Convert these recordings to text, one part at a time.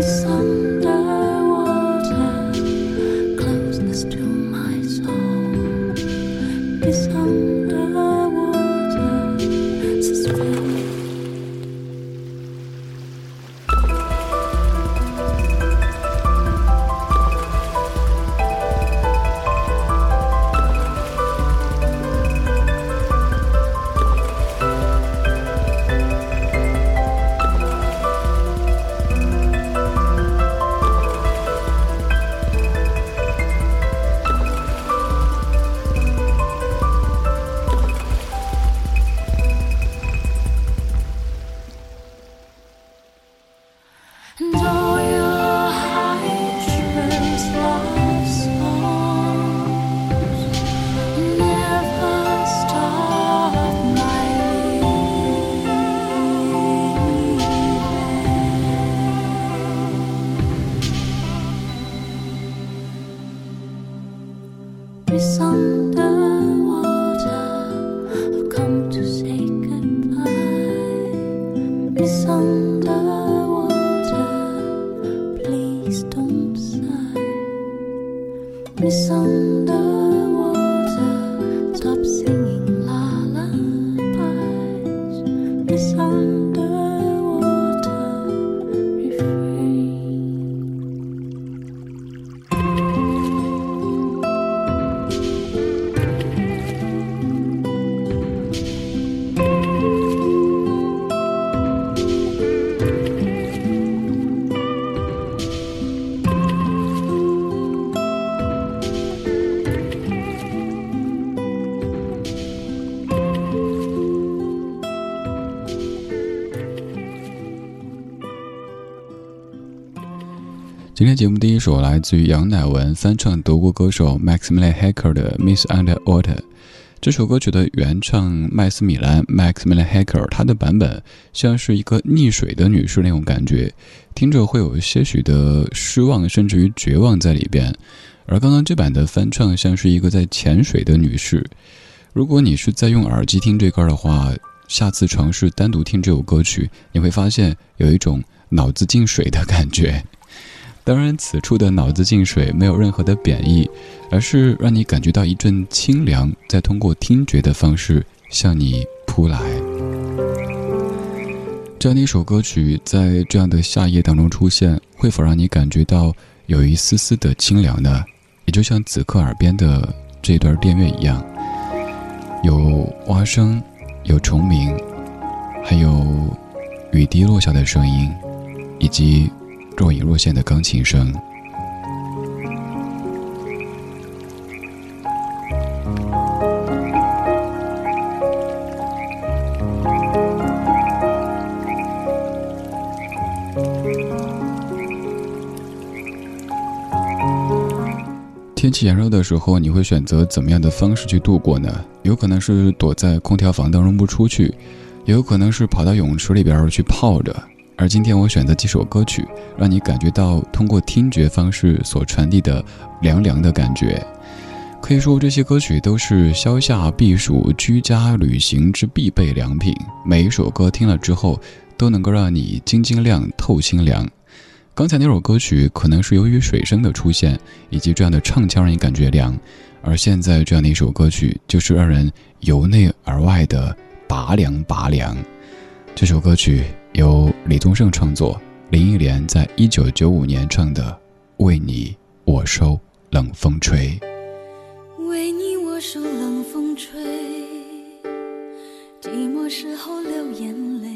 今节目第一首来自于杨乃文翻唱德国歌手 Max Miller Hacker 的《Miss Under Water》。这首歌曲的原唱麦斯米兰 （Max Miller Hacker） 他的版本像是一个溺水的女士那种感觉，听着会有些许的失望，甚至于绝望在里边。而刚刚这版的翻唱像是一个在潜水的女士。如果你是在用耳机听这歌的话，下次尝试单独听这首歌曲，你会发现有一种脑子进水的感觉。当然，此处的脑子进水没有任何的贬义，而是让你感觉到一阵清凉，在通过听觉的方式向你扑来。这样的一首歌曲在这样的夏夜当中出现，会否让你感觉到有一丝丝的清凉呢？也就像此刻耳边的这段电乐一样，有蛙声，有虫鸣，还有雨滴落下的声音，以及。若隐若现的钢琴声。天气炎热的时候，你会选择怎么样的方式去度过呢？有可能是躲在空调房当中不出去，也有可能是跑到泳池里边去泡着。而今天我选择几首歌曲，让你感觉到通过听觉方式所传递的凉凉的感觉。可以说，这些歌曲都是消夏避暑、居家旅行之必备良品。每一首歌听了之后，都能够让你晶晶亮、透心凉。刚才那首歌曲可能是由于水声的出现，以及这样的唱腔让你感觉凉，而现在这样的一首歌曲，就是让人由内而外的拔凉拔凉。这首歌曲。由李宗盛创作，林忆莲在一九九五年唱的《为你我受冷风吹》。为你我受冷风吹，寂寞时候流眼泪。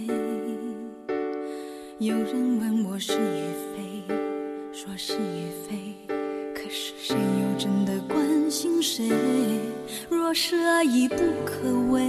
有人问我是与非，说是与非，可是谁又真的关心谁？若是爱已不可为。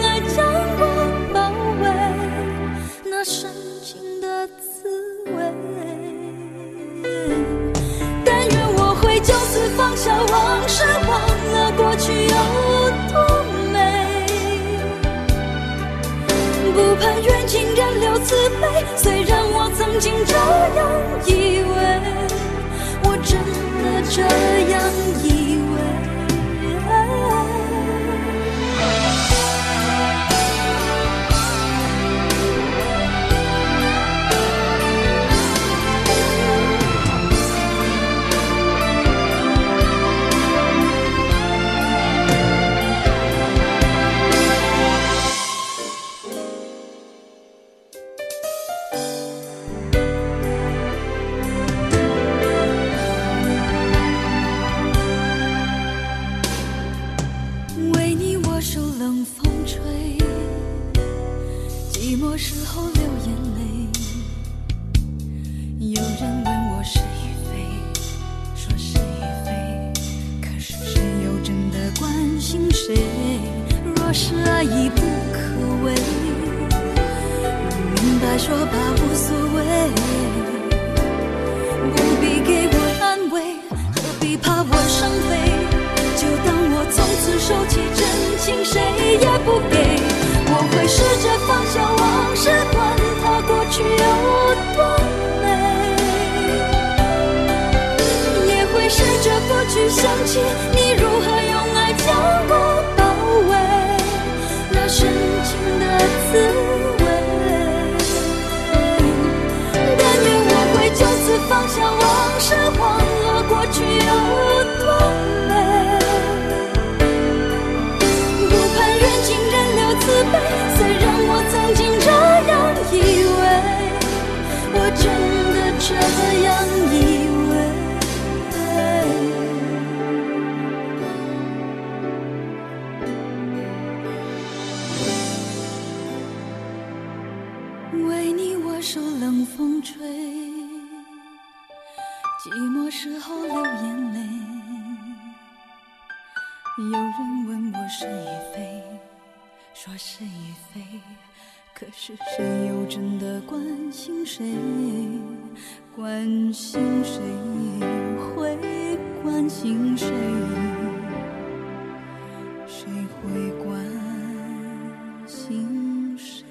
自卑，虽然我曾经这样以为，我真的这样放下往事管它过去有多美？也会试着不去想起你如何用爱将我包围那深情的滋味。但愿我会就此放下往事忘了过去有真的这样以为为你我受冷风吹寂寞时候流眼泪有人问我是与非说是与非。可是谁又真的关心谁？关心谁会关心谁？谁会关心谁？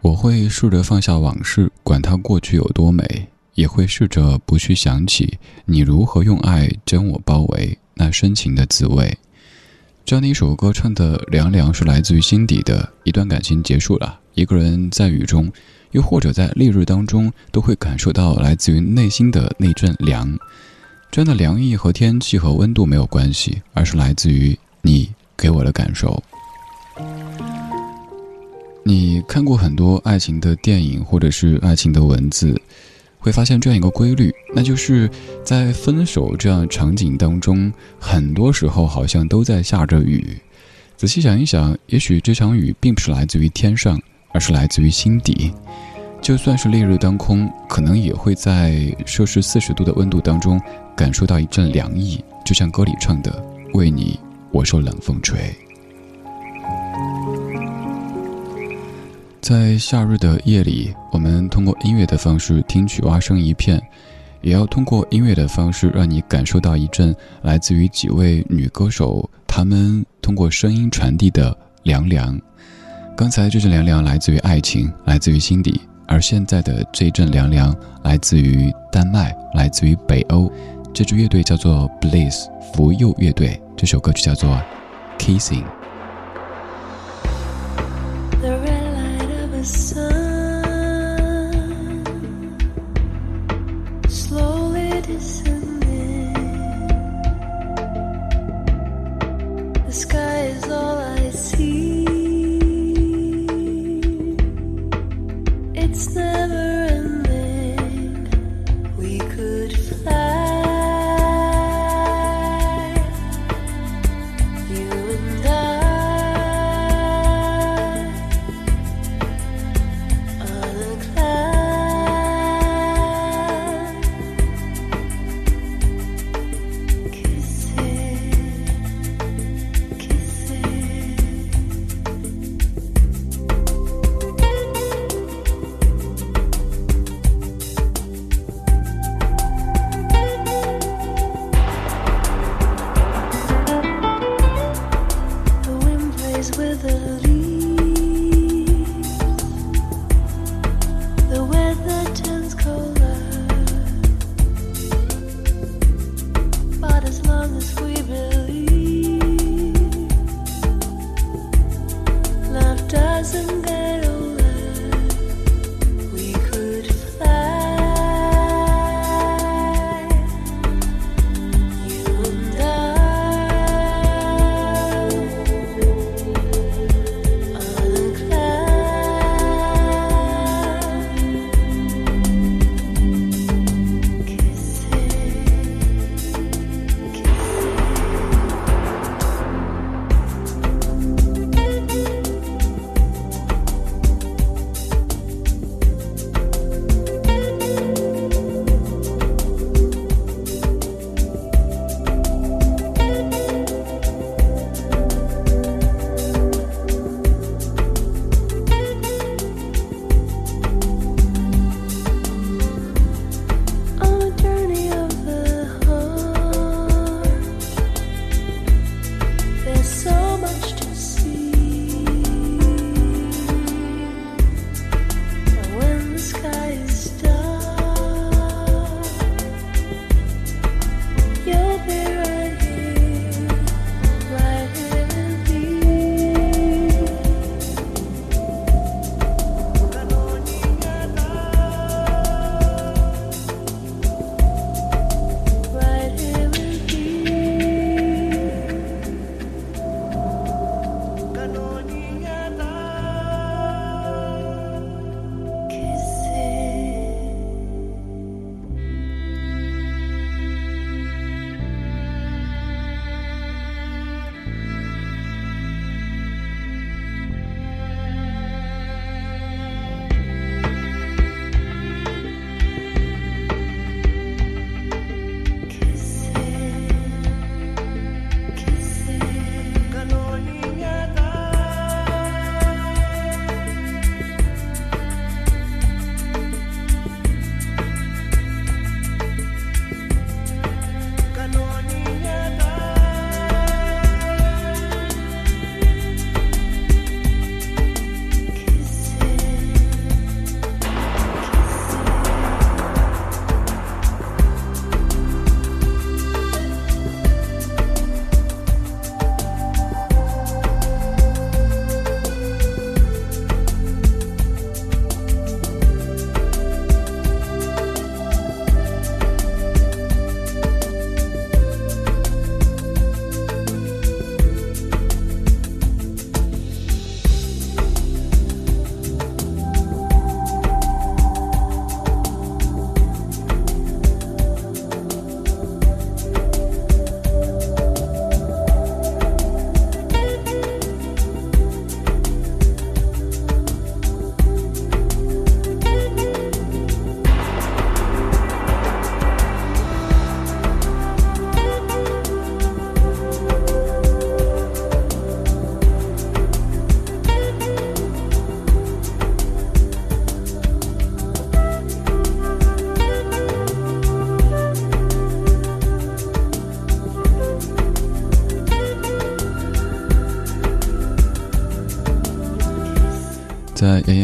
我会试着放下往事，管它过去有多美；也会试着不去想起你如何用爱将我包围，那深情的滋味。这样的一首歌唱的凉凉，是来自于心底的一段感情结束了，一个人在雨中，又或者在烈日当中，都会感受到来自于内心的那阵凉。这样的凉意和天气和温度没有关系，而是来自于你给我的感受。你看过很多爱情的电影或者是爱情的文字，会发现这样一个规律，那就是在分手这样场景当中，很多时候好像都在下着雨。仔细想一想，也许这场雨并不是来自于天上，而是来自于心底。就算是烈日当空，可能也会在摄氏四十度的温度当中感受到一阵凉意，就像歌里唱的：“为你，我受冷风吹。”在夏日的夜里，我们通过音乐的方式听取蛙声一片，也要通过音乐的方式让你感受到一阵来自于几位女歌手她们通过声音传递的凉凉。刚才这阵凉凉来自于爱情，来自于心底，而现在的这阵凉凉来自于丹麦，来自于北欧。这支乐队叫做 Bliss 福佑乐队，这首歌曲叫做 Kissing。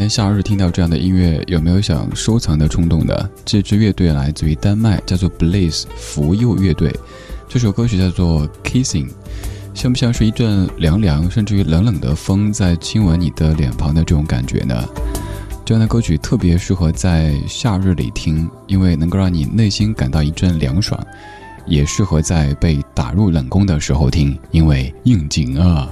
夏日听到这样的音乐，有没有想收藏的冲动的？这支乐队来自于丹麦，叫做 Blaze 福佑乐队。这首歌曲叫做 Kissing，像不像是一阵凉凉甚至于冷冷的风在亲吻你的脸庞的这种感觉呢？这样的歌曲特别适合在夏日里听，因为能够让你内心感到一阵凉爽；也适合在被打入冷宫的时候听，因为应景啊。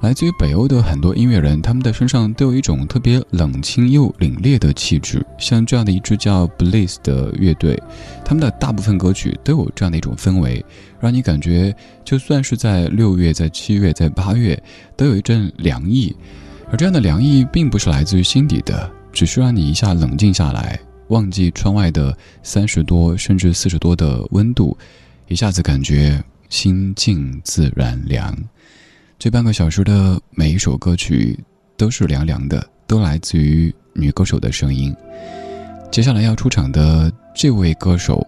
来自于北欧的很多音乐人，他们的身上都有一种特别冷清又凛冽的气质。像这样的一支叫 Bliss 的乐队，他们的大部分歌曲都有这样的一种氛围，让你感觉就算是在六月、在七月、在八月，都有一阵凉意。而这样的凉意并不是来自于心底的，只是让你一下冷静下来，忘记窗外的三十多甚至四十多的温度，一下子感觉心静自然凉。这半个小时的每一首歌曲都是凉凉的，都来自于女歌手的声音。接下来要出场的这位歌手，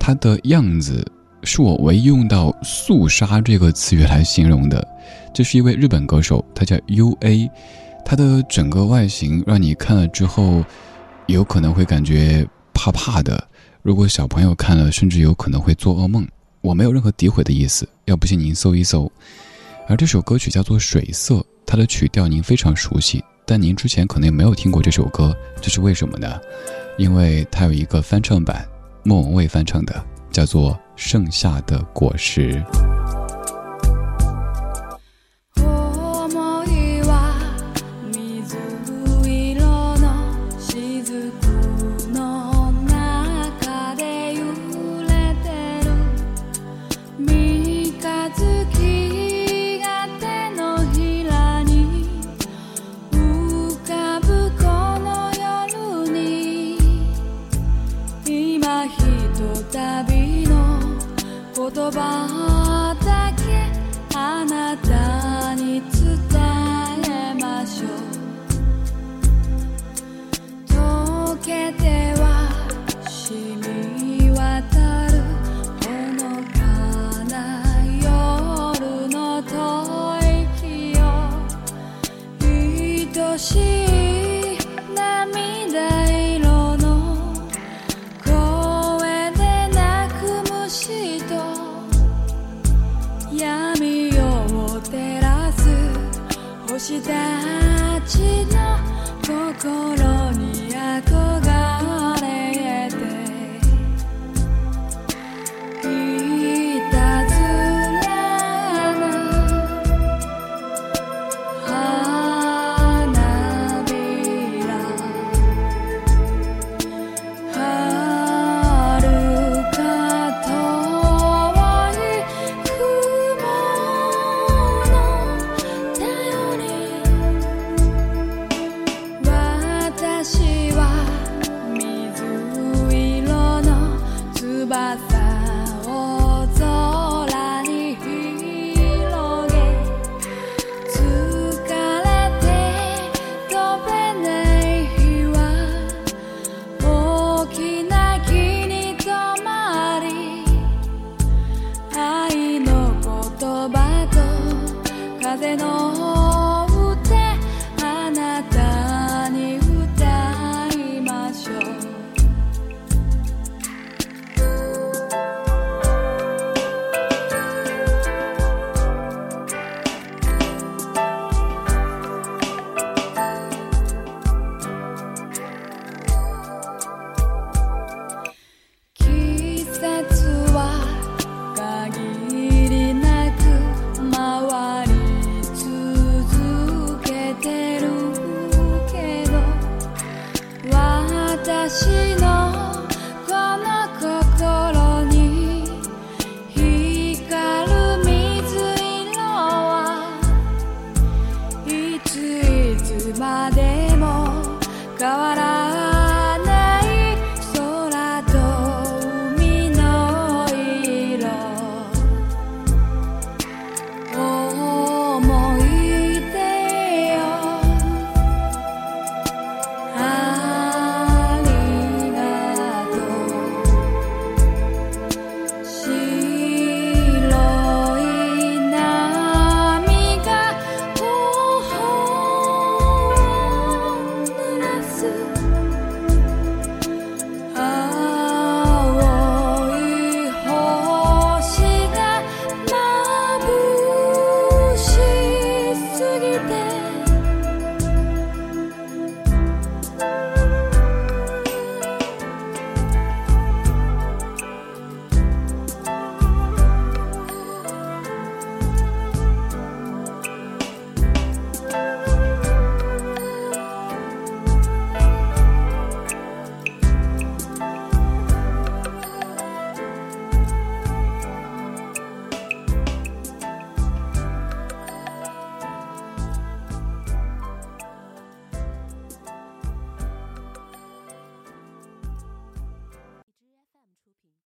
她的样子是我唯一用到“肃杀”这个词语来形容的。这是一位日本歌手，她叫 U A，她的整个外形让你看了之后，有可能会感觉怕怕的。如果小朋友看了，甚至有可能会做噩梦。我没有任何诋毁的意思，要不信您搜一搜。而这首歌曲叫做《水色》，它的曲调您非常熟悉，但您之前可能也没有听过这首歌，这是为什么呢？因为它有一个翻唱版，莫文蔚翻唱的，叫做《盛夏的果实》。までも変わらない